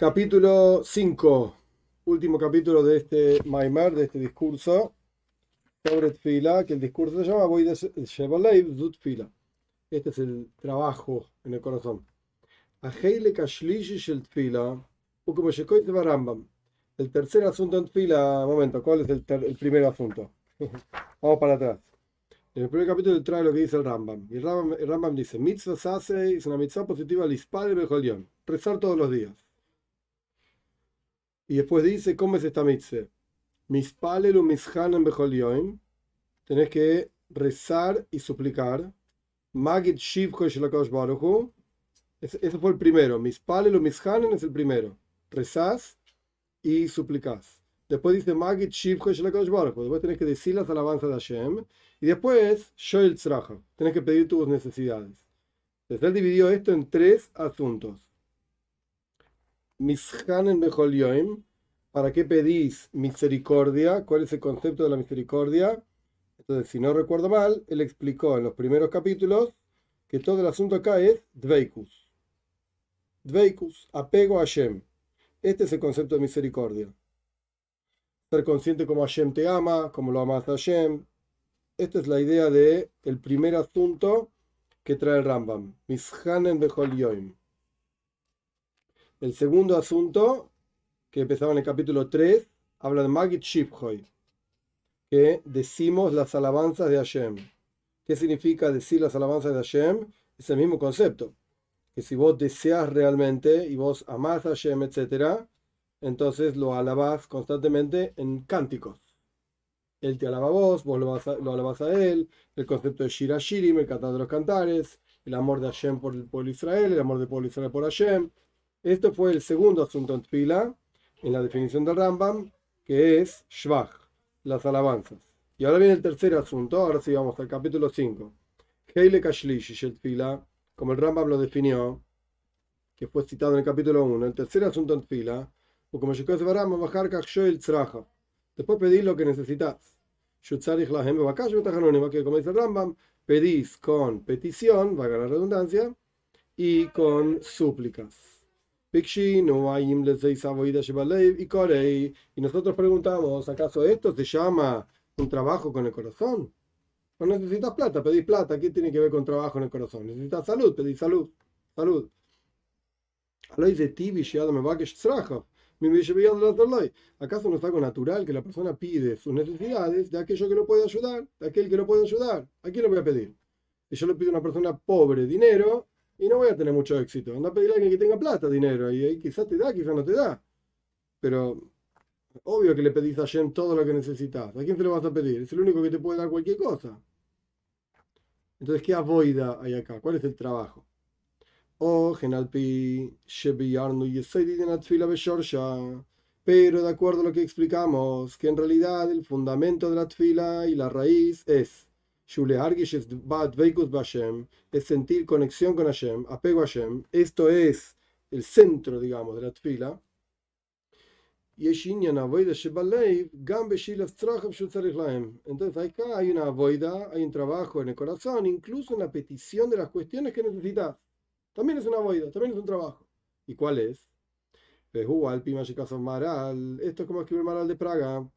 Capítulo 5, último capítulo de este Maimar, de este discurso sobre Tfila, que el discurso se llama Voy de Zut Tfila. Este es el trabajo en el corazón. Aheile Kashlishi Shel Tfila, Ukumashekoit Rambam. El tercer asunto en Tfila, momento, ¿cuál es el, primer asunto? Vamos para atrás. En el primer capítulo trae lo que dice el Rambam. Y el Rambam, dice: Mitzvah Sase es una mitzvah positiva al Bejolión. Rezar todos los días. Y después dice: ¿Cómo es esta mitzvah? Mispalelu mishanem bejolión. Tenés que rezar y suplicar. Magid Shivcho Shelakosh Baruchu. Ese fue el primero. Mispalelu mishanem es el primero. Rezás y suplicás. Después dice Magid Shivcho Shelakosh Baruchu. Después tenés que decir las alabanzas de Hashem. Y después, Shoel Tzraja, tenés que pedir tus necesidades. Entonces él dividió esto en tres asuntos. Mishanen Bechol Yoim, ¿para qué pedís misericordia? ¿Cuál es el concepto de la misericordia? Entonces, si no recuerdo mal, él explicó en los primeros capítulos que todo el asunto acá es Dveikus. Dveikus, apego a Hashem. Este es el concepto de misericordia. Ser consciente como Hashem te ama, como lo amas a Hashem, esta es la idea de el primer asunto que trae el Rambam. Mishanen Bechol Yoim. El segundo asunto, que empezaba en el capítulo 3, habla de Magid Shiphoy, que decimos las alabanzas de Hashem. ¿Qué significa decir las alabanzas de Hashem? Es el mismo concepto. Que si vos deseas realmente y vos amás a Hashem, etc., entonces lo alabás constantemente en cánticos. Él te alaba a vos, vos lo, vas a, él, el concepto de Shira Shirim, el cantar de los cantares, el amor de Hashem por el pueblo Israel, el amor del pueblo de Israel por Hashem. Esto fue el segundo asunto en Tfila, en la definición del Rambam, que es Shvach, las alabanzas. Y ahora viene el tercer asunto, ahora sí vamos al capítulo 5. Heile Kashlish el como el Rambam lo definió, que fue citado en el capítulo 1, el tercer asunto en Tfila, o como se Rambam, bajar Tzraja. Después pedís lo que necesitas. Como dice el Rambam, pedís con petición, valga la redundancia, y con súplicas. Y nosotros preguntamos, ¿acaso esto se llama un trabajo con el corazón? No necesitas plata, pedís plata. ¿Qué tiene que ver con trabajo en el corazón? Necesitas salud, pedís salud. Salud. ¿Acaso no es algo natural que la persona pide sus necesidades de aquello que lo puede ayudar, de aquel que lo puede ayudar? ¿A quién lo voy a pedir? Si yo le pido a una persona pobre dinero y no voy a tener mucho éxito. Anda a pedirle a alguien que tenga plata, dinero, y ahí quizás te da, quizás no te da. Pero obvio que le pedís a Shem todo lo que necesitas. ¿A quién se lo vas a pedir? Es el único que te puede dar cualquier cosa. Entonces, ¿qué avoida hay acá? ¿Cuál es el trabajo? O Genalpi Pero de acuerdo a lo que explicamos, que en realidad el fundamento de la tfila y la raíz es es sentir conexión con Hashem, apego a Hashem. Esto es el centro, digamos, de la tfila. Entonces acá hay una avoida, hay un trabajo en el corazón, incluso en la petición de las cuestiones que necesitas. También es una avoida, también es un trabajo. ¿Y cuál es? Esto es como escribir Maral de Praga,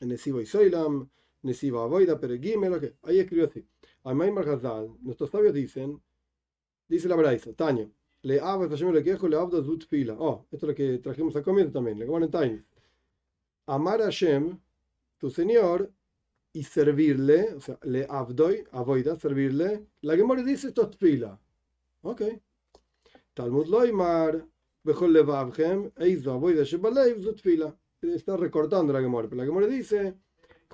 en Esibo y Soilam, Nesiva Avoida, pero Gimel, okay. ahí escribió así. Amaimar Hazal, nuestros sabios dicen, dice la Braisa, Taño, le abas Hashem le quejo, le zut fila. Oh, esto es lo que trajimos al comienzo también, le en Taño. Amar a Hashem, tu Señor, y servirle, o sea, le abdoy, avoida, servirle, la Gemora dice esto es fila. Ok. Talmud Loimar, Bejol Levavhem, Eizo Avoida Shebalev, zut fila. Está recortando la Gemora, pero la Gemora dice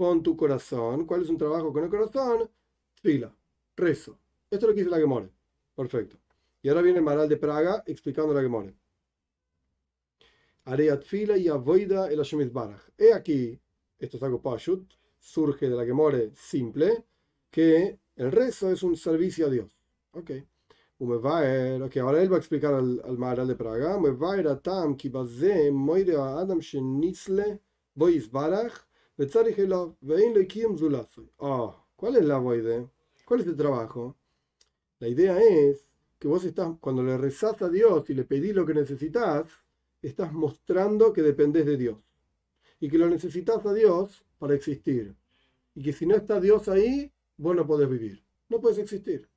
con tu corazón. ¿Cuál es un trabajo con el corazón? Fila, rezo. Esto es lo que dice la Gemore. Perfecto. Y ahora viene el Maral de Praga explicando la Gemore. Areat fila y avoida el Hashem Baraj. He aquí, esto es algo pashut, surge de la Gemore simple, que el rezo es un servicio a Dios. Ok. Ok, ahora él va a explicar al, al Maral de Praga. Adam baraj Ah, ¿cuál es la voide? ¿Cuál es el trabajo? La idea es que vos estás, cuando le rezás a Dios y le pedís lo que necesitas, estás mostrando que dependes de Dios y que lo necesitas a Dios para existir. Y que si no está Dios ahí, vos no podés vivir. No puedes existir.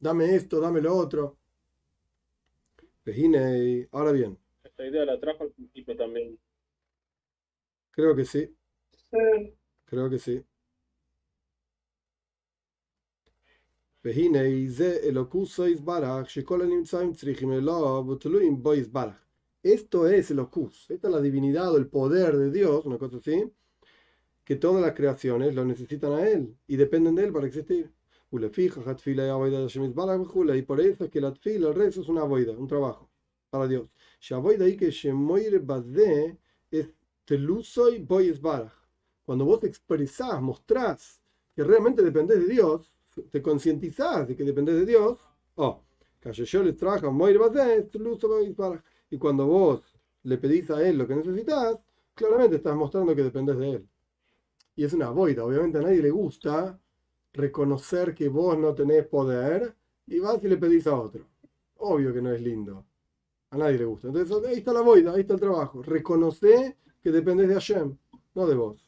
Dame esto, dame lo otro. Ahora bien. Esta idea la trajo al principio también. Creo que sí. Creo que sí. Esto es el ocus, esta es la divinidad o el poder de Dios, una cosa así, que todas las creaciones lo necesitan a Él y dependen de Él para existir. Y por eso es que la tfila, el rezo, es una boida, un trabajo para Dios. es Cuando vos expresás, mostrás que realmente dependés de Dios, te concientizás de que dependés de Dios, oh, yo les trajo y cuando vos le pedís a él lo que necesitas, claramente estás mostrando que dependés de él. Y es una boida, obviamente a nadie le gusta reconocer que vos no tenés poder y vas y le pedís a otro. Obvio que no es lindo. A nadie le gusta. Entonces ahí está la boida, ahí está el trabajo. Reconoce que dependés de Hashem, no de vos.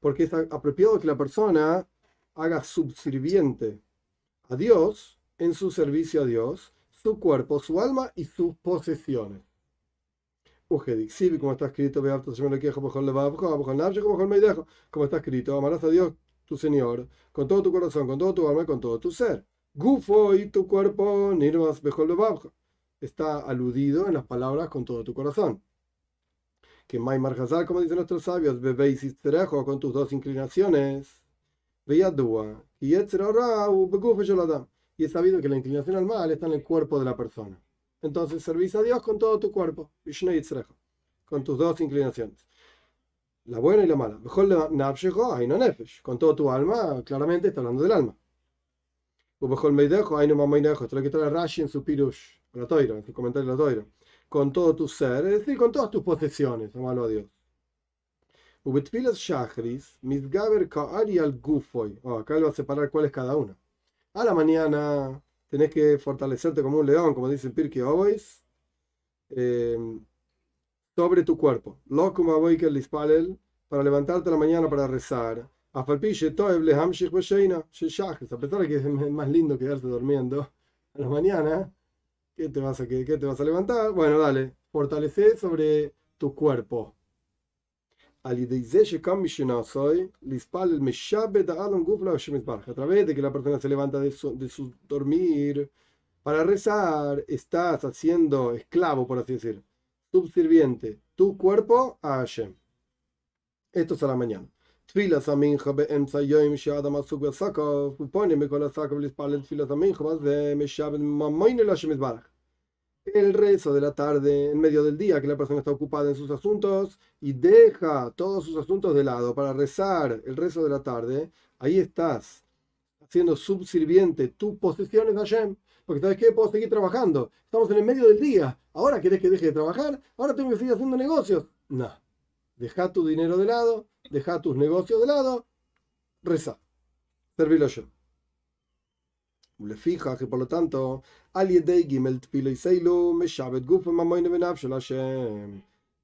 porque es apropiado que la persona haga subserviente a Dios en su servicio a Dios, su cuerpo, su alma y sus posesiones. como está escrito, como está escrito, amarás a Dios tu Señor con todo tu corazón, con todo tu alma y con todo tu ser. Gufo y tu cuerpo, está aludido en las palabras con todo tu corazón que Maimar Hazal, como dicen nuestros sabios, bebéis con tus dos inclinaciones, Beyadua, y Y es sabido que la inclinación al mal está en el cuerpo de la persona. Entonces servís a Dios con todo tu cuerpo, con tus dos inclinaciones. La buena y la mala. Con todo tu alma, claramente está hablando del alma. Esto es lo que trae Rashi en su Pirush, la toira, en su comentario de la toira con todo tu ser, es decir, con todas tus posesiones, amalo a Dios. Oh, acá lo va a separar cuál es cada una. A la mañana tenés que fortalecerte como un león, como dice el Pirkei Obois, em, sobre tu cuerpo. Para levantarte a la mañana para rezar. A pesar de que es más lindo quedarse durmiendo a la mañana, ¿Qué te vas a, qué, te vas a levantar? Bueno, dale, fortalece sobre tu cuerpo. A través de que la persona se levanta de su, de su dormir para rezar, estás haciendo esclavo, por así decir, subsirviente, tu cuerpo a Hashem. Esto es a la mañana. תפילת המנחה באמצע יום שאדם עסוק בסקו, ופונים בכל הסקו להתפלל תפילת המנחה, וזה משעבד ממוין להשם יתברך. El rezo de la tarde, en medio del día, que la persona está ocupada en sus asuntos y deja todos sus asuntos de lado para rezar el rezo de la tarde, ahí estás haciendo subsirviente tus posesiones a Hashem. Porque ¿sabes qué? Puedo seguir trabajando. Estamos en el medio del día. ¿Ahora querés que deje de trabajar? ¿Ahora tengo que seguir haciendo negocios? No. Deja tu dinero de lado deja tus negocios de lado, reza, servilo yo. Le fija que por lo tanto,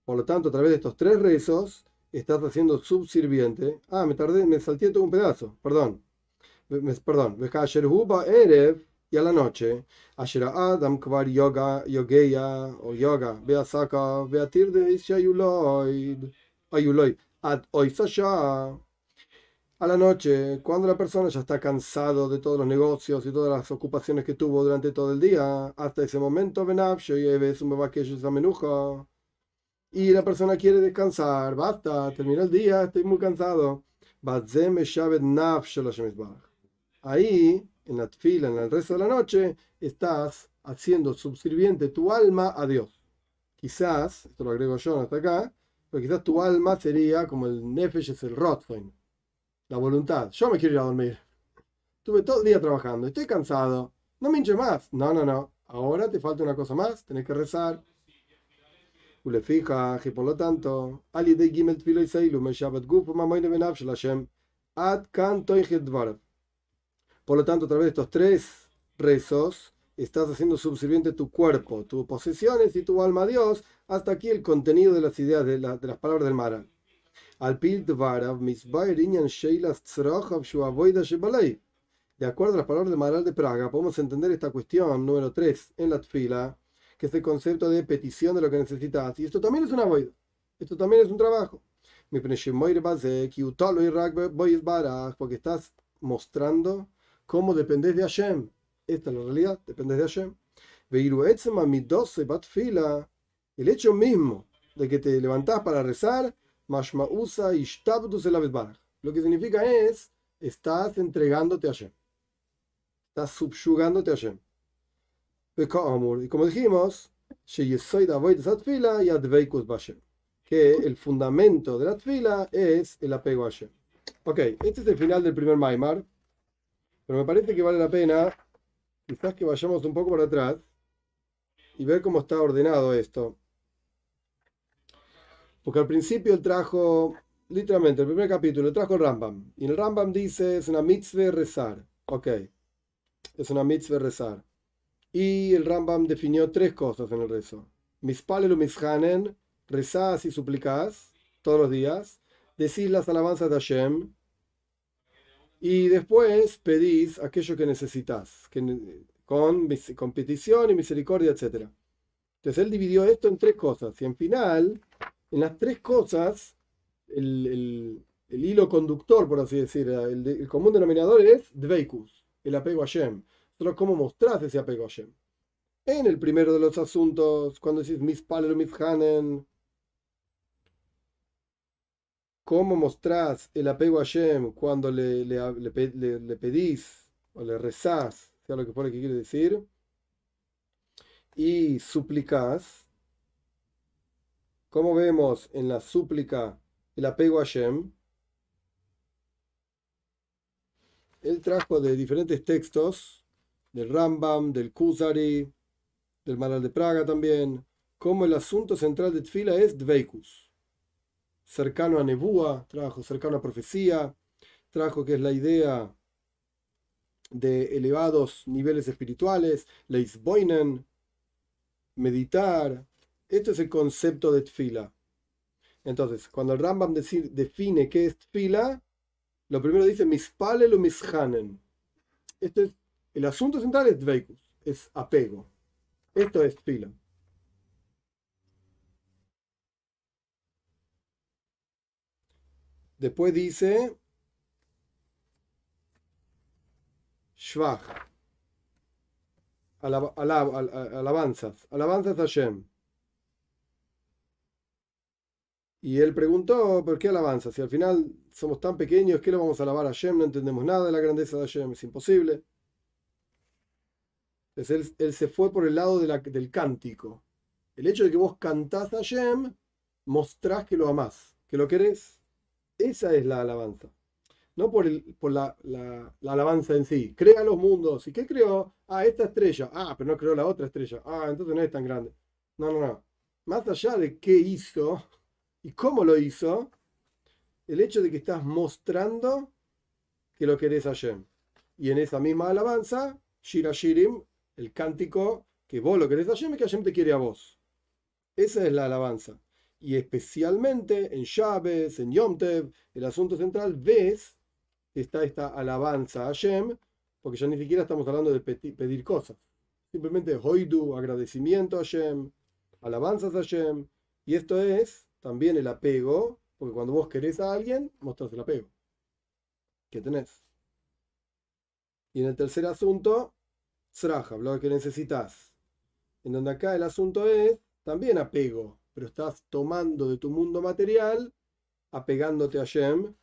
por lo tanto, a través de estos tres rezos, estás haciendo subsirviente. Ah, me tardé, me salté todo un pedazo, perdón. Me, perdón, Erev y a la noche, Adam Kvar Yoga, Yogeya o Yoga, Beasaka, Beatirde Ishayuloid, Ayuloid a la noche, cuando la persona ya está cansado de todos los negocios y todas las ocupaciones que tuvo durante todo el día, hasta ese momento, y la persona quiere descansar, basta, termina el día, estoy muy cansado. Ahí, en la fila, en el resto de la noche, estás haciendo subsirviente tu alma a Dios. quizás, esto lo agrego yo hasta acá, pero quizás tu alma sería como el Nefesh es el Rotfein, la voluntad. Yo me quiero ir a dormir. Estuve todo el día trabajando, estoy cansado, no me hinche más. No, no, no. Ahora te falta una cosa más, tenés que rezar. le fija, y por lo tanto, Ali de Gimel Tfilo y Seilu, me Shabbat Guf, Mamoine Benavshel Hashem, Ad Kan Dvarab. Por lo tanto, a través de estos tres rezos, estás haciendo subserviente tu cuerpo, tus posesiones y tu alma a Dios. Hasta aquí el contenido de las ideas de, la, de las palabras del Mara. De acuerdo a las palabras del Maral de Praga, podemos entender esta cuestión número 3 en la tfila, que es el concepto de petición de lo que necesitas. Y esto también es una void. Esto también es un trabajo. Porque estás mostrando cómo dependes de Hashem. Esta es la realidad, dependes de Hashem. El hecho mismo de que te levantás para rezar, lo que significa es, estás entregándote a Hashem. Estás subyugándote a Hashem. Y como dijimos, que el fundamento de la tfila es el apego a Hashem. Ok, este es el final del primer Maimar, pero me parece que vale la pena quizás que vayamos un poco para atrás y ver cómo está ordenado esto. Porque al principio él trajo, literalmente, el primer capítulo, trajo el Rambam. Y el Rambam dice, es una mitzvah rezar. Ok es una mitzvah rezar. Y el Rambam definió tres cosas en el rezo. Mispalelu mishanen, rezás y suplicás todos los días, decís las alabanzas de Hashem, y después pedís aquello que necesitas, con, con petición y misericordia, etc. Entonces él dividió esto en tres cosas, y en final, en las tres cosas, el, hilo conductor, por así decir, el, común denominador es Dveikus el apego a Shem. Pero ¿cómo mostrás ese apego a Shem? En el primero de los asuntos, cuando decís mis palero mis hanen, ¿cómo mostrás el apego a Shem cuando le, le, pedís o le rezás, sea lo que fuera que quiere decir? Y suplicás. ¿Cómo vemos en la súplica el apego a Shem? él trajo de diferentes textos, del Rambam, del Kuzari, del Maral de Praga también, como el asunto central de Tfila es Dveikus. Cercano a Nebúa, trajo cercano a profecía, trajo que es la idea de elevados niveles espirituales, Leisboinen, meditar. Esto es el concepto de Tfila. Entonces, cuando el Rambam define qué es Tfila, lo primero dice mispalel o mishanen. Esto es, el asunto central es dveikus, es apego. Esto es fila. Después dice Shvach. alabanzas. Alabanzas a Hashem. Y él preguntó, ¿por qué alabanza? Si al final somos tan pequeños, ¿qué lo vamos a alabar a Hashem? No entendemos nada de la grandeza de Hashem, es imposible. Entonces él, se fue por el lado del cántico. El hecho de que vos cantás a Hashem, mostrás que lo amás, que lo querés. Esa es la alabanza. No por, el, por la, la, alabanza en sí. Crea los mundos. ¿Y qué creó? Ah, esta estrella. Ah, pero no creó la otra estrella. Ah, entonces no es tan grande. No, no, no. Más allá de qué hizo, ¿Y cómo lo hizo? El hecho de que estás mostrando que lo querés a Hashem. Y en esa misma alabanza, Shira Shirim, el cántico que vos lo querés a Hashem y que Hashem te quiere a vos. Esa es la alabanza. Y especialmente en Shabes, en Yom el asunto central, ves que está esta alabanza a Hashem, porque ya ni siquiera estamos hablando de pedir cosas. Simplemente hoidu, agradecimiento a Hashem, alabanzas a Hashem. Y esto es también el apego, porque cuando vos querés a alguien, mostrás el apego que tenés. Y en el tercer asunto, Sraja, lo que necesitas. En donde acá el asunto es también apego, pero estás tomando de tu mundo material, apegándote a Shem,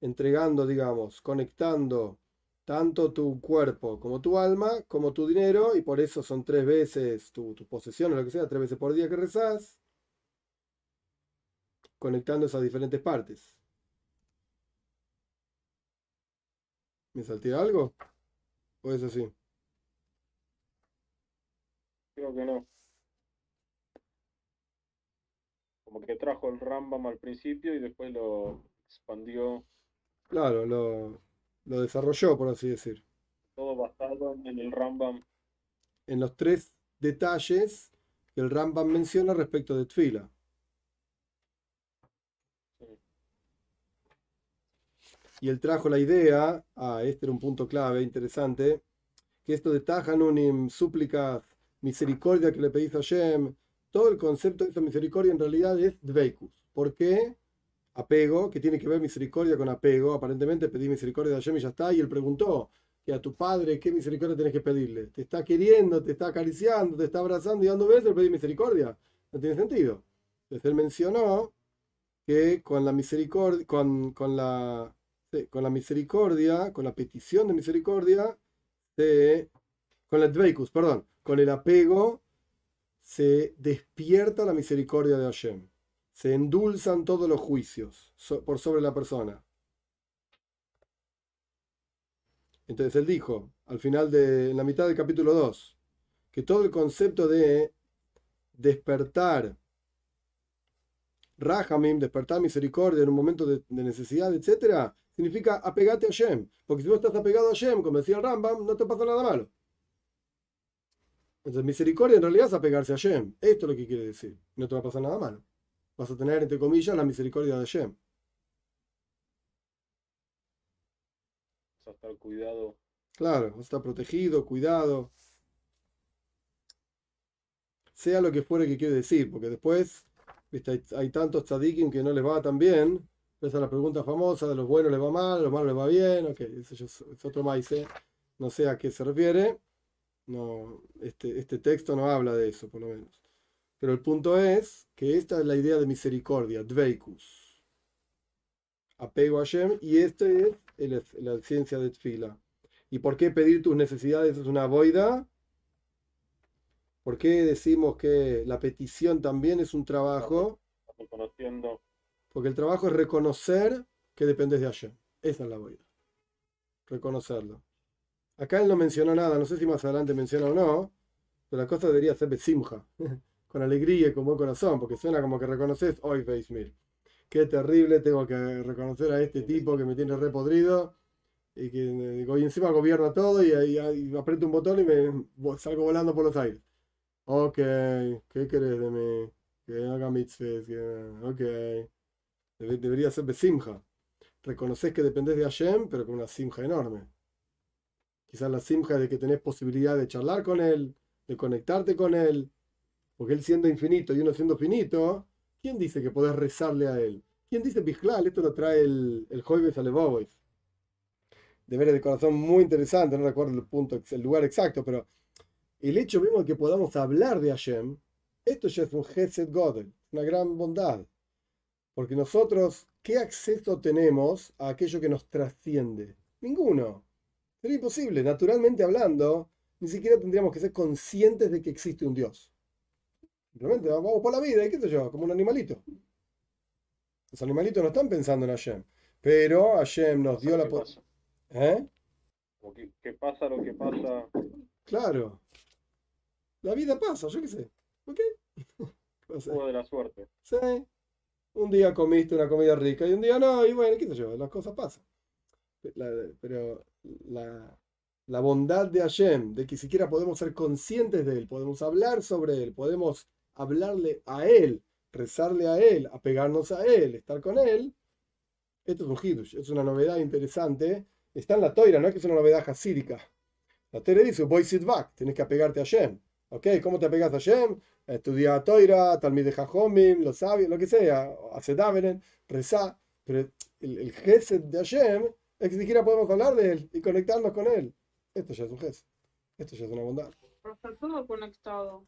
entregando, digamos, conectando tanto tu cuerpo como tu alma, como tu dinero, y por eso son tres veces tu, tu posesión o lo que sea, tres veces por día que rezás, conectando esas diferentes partes. ¿Me salté algo? ¿O es así? Creo que no. Como que trajo el Rambam al principio y después lo expandió. Claro, lo, lo desarrolló, por así decir. Todo basado en el Rambam. En los tres detalles que el Rambam menciona respecto de Tfila. Y él trajo la idea, ah, este era un punto clave, interesante, que esto de Tajanunim, súplicas, misericordia que le pedís a Hashem, todo el concepto de esa misericordia en realidad es Dveikus. ¿Por qué? Apego, que tiene que ver misericordia con apego. Aparentemente pedí misericordia de Hashem y ya está. Y él preguntó que a tu padre, ¿qué misericordia tenés que pedirle? Te está queriendo, te está acariciando, te está abrazando y dando besos, le pedí misericordia. No tiene sentido. Entonces él mencionó que con la misericordia, con, con la con la misericordia, con la petición de misericordia, con el dveikus, perdón, con el apego, se despierta la misericordia de Hashem. Se endulzan todos los juicios por sobre la persona. Entonces él dijo, al final de en la mitad del capítulo 2, que todo el concepto de despertar Rahamim, despertar misericordia en un momento de, necesidad, etc., significa apegate a Shem. Porque si vos estás apegado a Shem, como decía el Rambam, no te pasa nada malo. Entonces, misericordia en realidad es apegarse a Shem. Esto es lo que quiere decir. No te va a pasar nada malo. Vas a tener, entre comillas, la misericordia de Shem. Vas a estar cuidado. Claro, vas a estar protegido, cuidado. Sea lo que fuere que quiere decir, porque después hay, tantos tzadikim que no les va tan bien esa es la pregunta famosa de los buenos les va mal, los malos les va bien, ok, es otro maíz, no sé a qué se refiere, no, este, este texto no habla de eso, por lo menos. Pero el punto es que esta es la idea de misericordia, dveikus, apego a Shem, y esta es la ciencia de Tfila. ¿Y por qué pedir tus necesidades es una boida? ¿Por qué decimos que la petición también es un trabajo? Reconociendo porque el trabajo es reconocer que dependes de Hashem. Esa es la boida. Reconocerlo. Acá él no mencionó nada, no sé si más adelante menciona o no, pero la cosa debería ser besimja, con alegría y con buen corazón, porque suena como que reconoces, hoy Mil. Qué terrible, tengo que reconocer a este tipo que me tiene repodrido y que y encima gobierna todo y, y, aprieto un botón y me salgo volando por los aires. Ok, ¿qué querés de mí? Que haga mitzvahs, que... ok debería ser besimja. Reconoces que dependés de Hashem, pero con una simja enorme. Quizás la simja de que tenés posibilidad de charlar con él, de conectarte con él, porque él siendo infinito y uno siendo finito, ¿quién dice que podés rezarle a él? ¿Quién dice Bijlal? Esto lo trae el, el Joibes Alevobois. De ver de corazón muy interesante, no recuerdo el punto, el lugar exacto, pero el hecho mismo de que podamos hablar de Hashem, esto ya es un Geset Godel, una gran bondad. Porque nosotros, ¿qué acceso tenemos a aquello que nos trasciende? Ninguno. Sería imposible. Naturalmente hablando, ni siquiera tendríamos que ser conscientes de que existe un Dios. Simplemente vamos por la vida, y qué sé yo, como un animalito. Los animalitos no están pensando en Hashem. Pero Hashem nos dio la posibilidad. ¿Eh? ¿Qué pasa lo que pasa? Claro. La vida pasa, yo qué sé. ¿Ok? Juego de la suerte. Sí. Un día comiste una comida rica y un día no, y bueno, qué sé yo, las cosas pasan. pero la, bondad de Hashem, de que siquiera podemos ser conscientes de Él, podemos hablar sobre Él, podemos hablarle a Él, rezarle a Él, apegarnos a Él, estar con Él, esto es un hidush, es una novedad interesante. Está en la toira, no es que es una novedad hasídica. La toira dice, voy sit back, tienes que apegarte a Hashem. ¿Ok? ¿Cómo te apegas a Hashem? estudia Toira, Talmid de Jajomim, los sabios, lo que sea, hace Davenen, rezá, pero el, el de Hashem ni siquiera podemos hablar de él y conectarnos con él. Esto ya es un Gesed, esto ya es una bondad. Pero está todo conectado.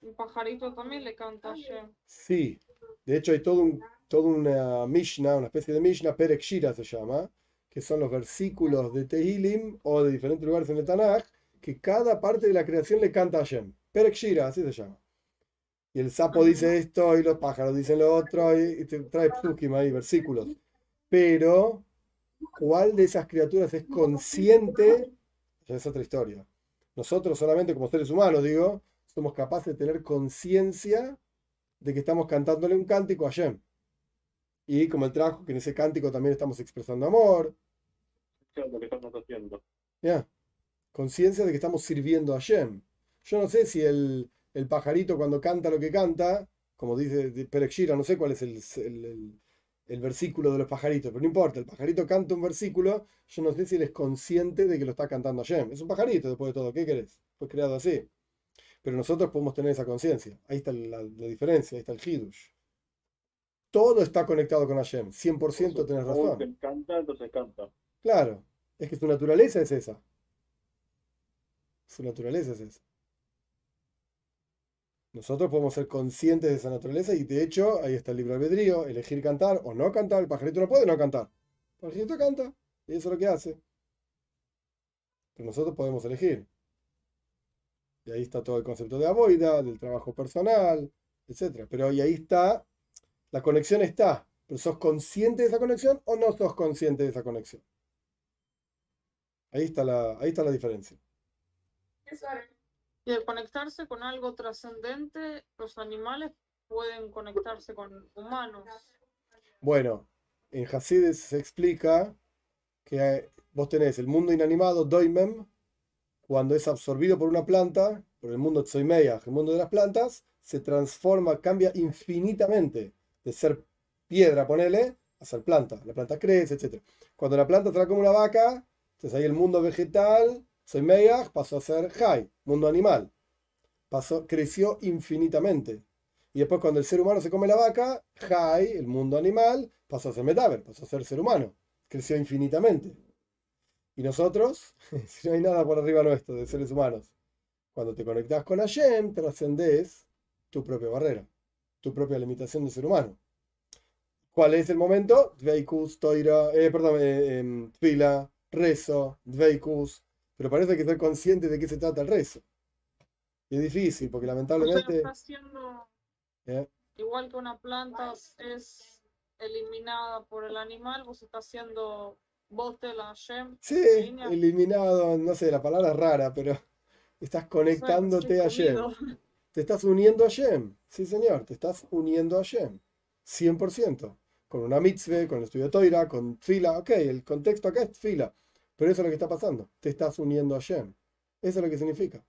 Un pajarito también le canta a Hashem. Sí, de hecho hay todo un, toda una Mishnah, una especie de Mishnah, Perek Shira se llama, que son los versículos de Tehilim o de diferentes lugares en el Tanaj, que cada parte de la creación le canta a Hashem. Perek Shira, así se llama. Y el sapo dice esto y los pájaros dicen lo otro y, te trae psukim ahí, versículos. Pero, ¿cuál de esas criaturas es consciente? Ya es otra historia. Nosotros solamente como seres humanos, digo, somos capaces de tener conciencia de que estamos cantándole un cántico a Hashem. Y como el trajo, que en ese cántico también estamos expresando amor. lo que estamos haciendo. Ya. Conciencia de que estamos sirviendo a Hashem. Yo no sé si el, el pajarito cuando canta lo que canta, como dice Perek no sé cuál es el, el, versículo de los pajaritos, pero no importa, el pajarito canta un versículo, yo no sé si él es consciente de que lo está cantando Hashem. Es un pajarito después de todo, ¿qué querés? Fue creado así. Pero nosotros podemos tener esa conciencia. Ahí está la, diferencia, ahí está el Hidush. Todo está conectado con Hashem, 100% tenés razón. canta, entonces canta. Claro, es que su naturaleza es esa. Su naturaleza es esa. Nosotros podemos ser conscientes de esa naturaleza y de hecho ahí está el libro albedrío, elegir cantar o no cantar. El pajarito no puede no cantar. El pajarito canta y eso es lo que hace. Pero nosotros podemos elegir. Y ahí está todo el concepto de avoida, del trabajo personal, etc. Pero ahí está, la conexión está. Pero ¿sos consciente de esa conexión o no sos consciente de esa conexión? Ahí está la, ahí está la diferencia. Y al conectarse con algo trascendente, los animales pueden conectarse con humanos. Bueno, en Hasides se explica que vos tenés el mundo inanimado, Doimem, cuando es absorbido por una planta, por el mundo Tzoimeya, el mundo de las plantas, se transforma, cambia infinitamente de ser piedra, ponele, a ser planta. La planta crece, etc. Cuando la planta será como una vaca, entonces ahí el mundo vegetal soy Meyach pasó a ser Jai, mundo animal. Pasó, creció infinitamente. Y después cuando el ser humano se come la vaca, Jai, el mundo animal, pasó a ser Metaver, pasó a ser ser humano. Creció infinitamente. Y nosotros, si no hay nada por arriba nuestro de seres humanos, cuando te conectas con Hashem, trascendes tu propia barrera, tu propia limitación de ser humano. ¿Cuál es el momento? Dveikus, Toira, eh, perdón, eh, em, rezo, Dveikus, pero parece que ser consciente de qué se trata el rezo. Y es difícil, porque lamentablemente... ¿Eh? Igual que una planta es eliminada por el animal, vos estás haciendo vos de la Shem. Sí, eliminado, no sé, la palabra es rara, pero estás conectándote a Shem. Te estás uniendo a Shem. Sí, señor, te estás uniendo a Shem. 100%. Con una mitzvah, con el estudio de Toira, con fila. Ok, el contexto acá es fila. Pero eso es lo que está pasando. Te estás uniendo a Shem. Eso es lo que significa.